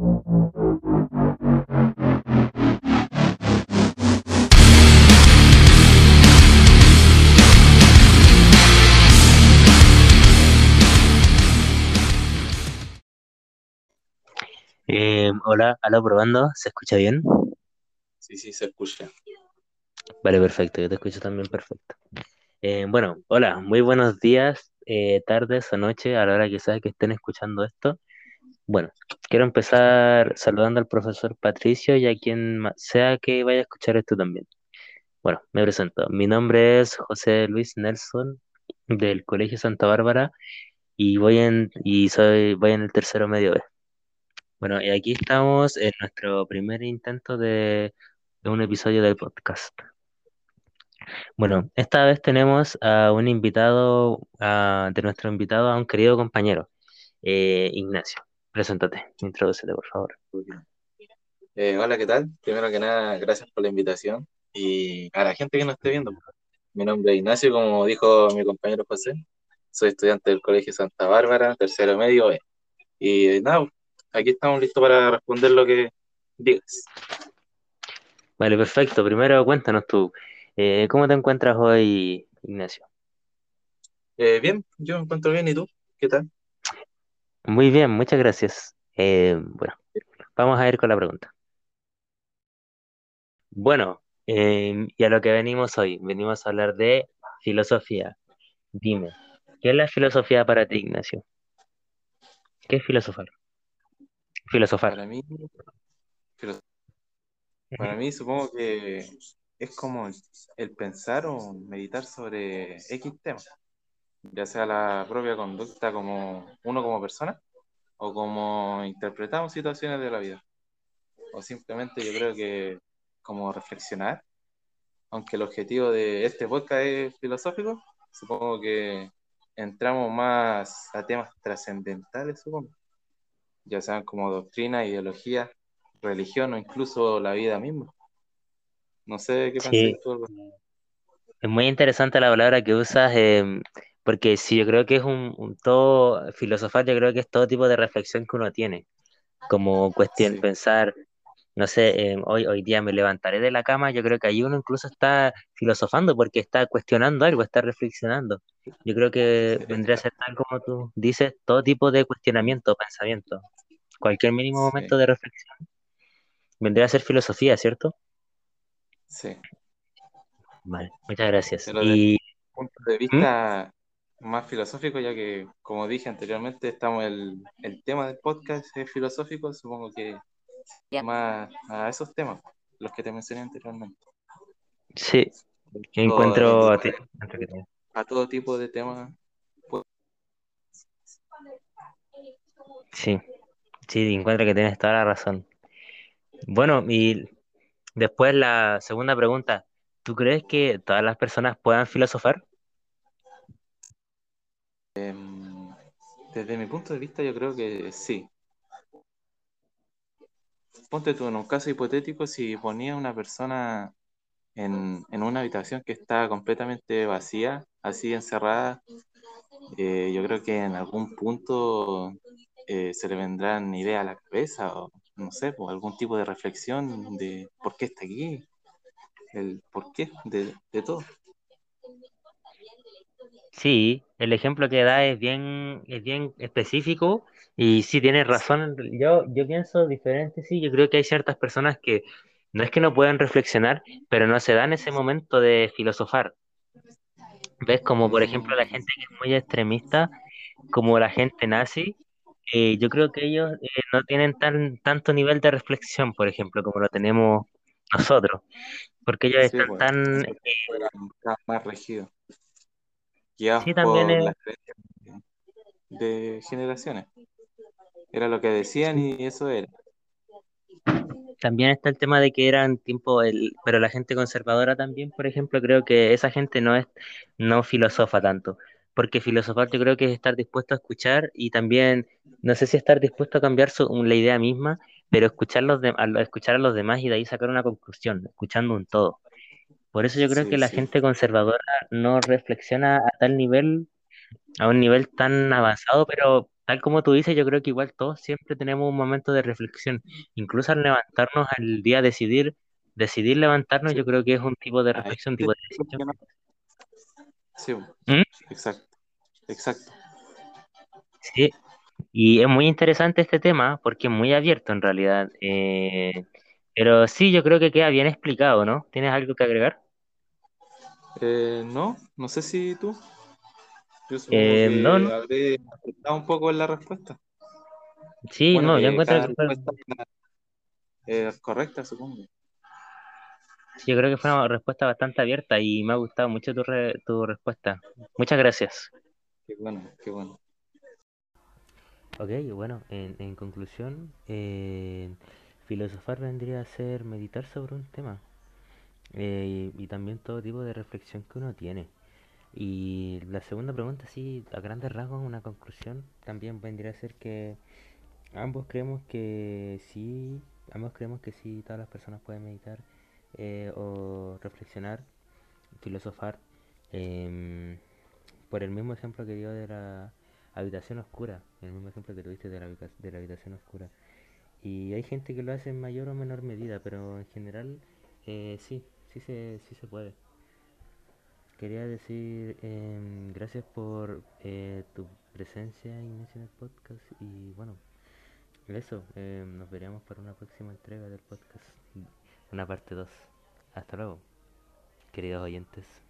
Eh, hola, aló, probando, ¿se escucha bien? Sí, sí, se escucha. Vale, perfecto, yo te escucho también perfecto. Eh, bueno, hola, muy buenos días, eh, tardes o noches, a la hora que sea que estén escuchando esto. Bueno, quiero empezar saludando al profesor Patricio y a quien sea que vaya a escuchar esto también. Bueno, me presento. Mi nombre es José Luis Nelson del Colegio Santa Bárbara y voy en y soy voy en el tercero medio B. Bueno, y aquí estamos en nuestro primer intento de, de un episodio del podcast. Bueno, esta vez tenemos a un invitado, de nuestro invitado, a un querido compañero, eh, Ignacio. Preséntate, introdúcete, por favor. Eh, hola, ¿qué tal? Primero que nada, gracias por la invitación y a la gente que nos esté viendo. Mi nombre es Ignacio, como dijo mi compañero José. Soy estudiante del Colegio Santa Bárbara, tercero medio B. Y nada, aquí estamos listos para responder lo que digas. Vale, perfecto. Primero, cuéntanos tú, eh, ¿cómo te encuentras hoy, Ignacio? Eh, bien, yo me encuentro bien, ¿y tú? ¿Qué tal? Muy bien, muchas gracias. Eh, bueno, vamos a ir con la pregunta. Bueno, eh, y a lo que venimos hoy, venimos a hablar de filosofía. Dime, ¿qué es la filosofía para ti, Ignacio? ¿Qué es filosofar? Filosofar. Para mí, para mí supongo que es como el pensar o meditar sobre X tema, ya sea la propia conducta como uno como persona o como interpretamos situaciones de la vida. O simplemente yo creo que como reflexionar, aunque el objetivo de este podcast es filosófico, supongo que entramos más a temas trascendentales, supongo, ya sean como doctrina, ideología, religión o incluso la vida misma. No sé qué Sí, tú. Es muy interesante la palabra que usas, em, porque sí, yo creo que es un, un todo, filosofar, yo creo que es todo tipo de reflexión que uno tiene, como cuestión, Sí, pensar, no sé, em, hoy, hoy día me levantaré de la cama, yo creo que ahí uno incluso está filosofando porque está cuestionando algo, está reflexionando. Yo creo que vendría a ser tal como tú dices, todo tipo de cuestionamiento, pensamiento, cualquier mínimo Sí, momento de reflexión vendría a ser filosofía, ¿cierto? sí. Vale, muchas gracias. Pero desde Y, un punto de ¿Mm? vista más filosófico, ya que, como dije anteriormente, estamos el, el tema del podcast es filosófico, supongo que más a esos temas, los que te mencioné anteriormente. sí, encuentro a ti. a todo tipo de temas. pues, Sí, sí, encuentro que tienes toda la razón. Bueno, y después la segunda pregunta, ¿tú crees que todas las personas puedan filosofar? Em, desde mi punto de vista, yo creo que sí. Ponte tú en un caso hipotético, si ponía una persona en, una habitación que está completamente vacía, así encerrada, eh, yo creo que en algún punto eh, se le vendrán ideas a la cabeza o no sé, pues, algún tipo de reflexión de por qué está aquí, el por qué de todo. Sí, el ejemplo que da es bien, es bien específico y sí tienes razón. Yo, yo pienso diferente, sí, yo creo que hay ciertas personas que no es que no puedan reflexionar, pero no se dan ese momento de filosofar. ¿Ves? Como por ejemplo la gente que es muy extremista, como la gente nazi, eh, yo creo que ellos eh, no tienen tan, tanto nivel de reflexión, por ejemplo, como lo tenemos nosotros, porque ellos sí, están pues, tan... vez más rígidos, guiados Sí, también por es, las creencias de generaciones. Era lo que decían y eso era. también está el tema de que eran tiempo, el, pero la gente conservadora también, por ejemplo, creo que esa gente no es, no filosofa tanto, porque filosofar yo creo que es estar dispuesto a escuchar y también, no sé si estar dispuesto a cambiar su, la idea misma, pero escuchar, los de- escuchar a los demás y de ahí sacar una conclusión, escuchando un todo. Por eso yo creo que la sí, gente conservadora no reflexiona a tal nivel, a un nivel tan avanzado, pero tal como tú dices, yo creo que igual todos siempre tenemos un momento de reflexión. Incluso al levantarnos al día decidir, decidir levantarnos, Sí, yo creo que es un tipo de reflexión, tipo de decisión. Sí, ¿Mm? exacto, exacto. Sí, y es muy interesante este tema porque es muy abierto en realidad. Eh, pero sí, yo creo que queda bien explicado, ¿no? ¿Tienes algo que agregar? Eh, no, no sé si tú. Yo supongo Eh, no, que no. habré acertado un poco en la respuesta. Sí, Bueno, no, yo encuentro que fue, respuesta es correcta, supongo. yo creo que fue una respuesta bastante abierta y me ha gustado mucho tu, re- tu respuesta. Muchas gracias. Qué bueno, qué bueno. Ok, bueno, en, en conclusión, eh, filosofar vendría a ser meditar sobre un tema eh, y, también todo tipo de reflexión que uno tiene. Y la segunda pregunta, sí, a grandes rasgos, una conclusión, también vendría a ser que ambos creemos que sí, ambos creemos que sí, todas las personas pueden meditar eh, o reflexionar, filosofar, em, por el mismo ejemplo que dio de la habitación oscura, el mismo ejemplo que tuviste de la, de la habitación oscura. Y hay gente que lo hace en mayor o menor medida, pero en general eh, sí, sí se, sí se puede. Quería decir em, gracias por eh, tu presencia, Ignacio, en el podcast. Y bueno, eso, em, nos veremos para una próxima entrega del podcast, una parte 2 Hasta luego, queridos oyentes.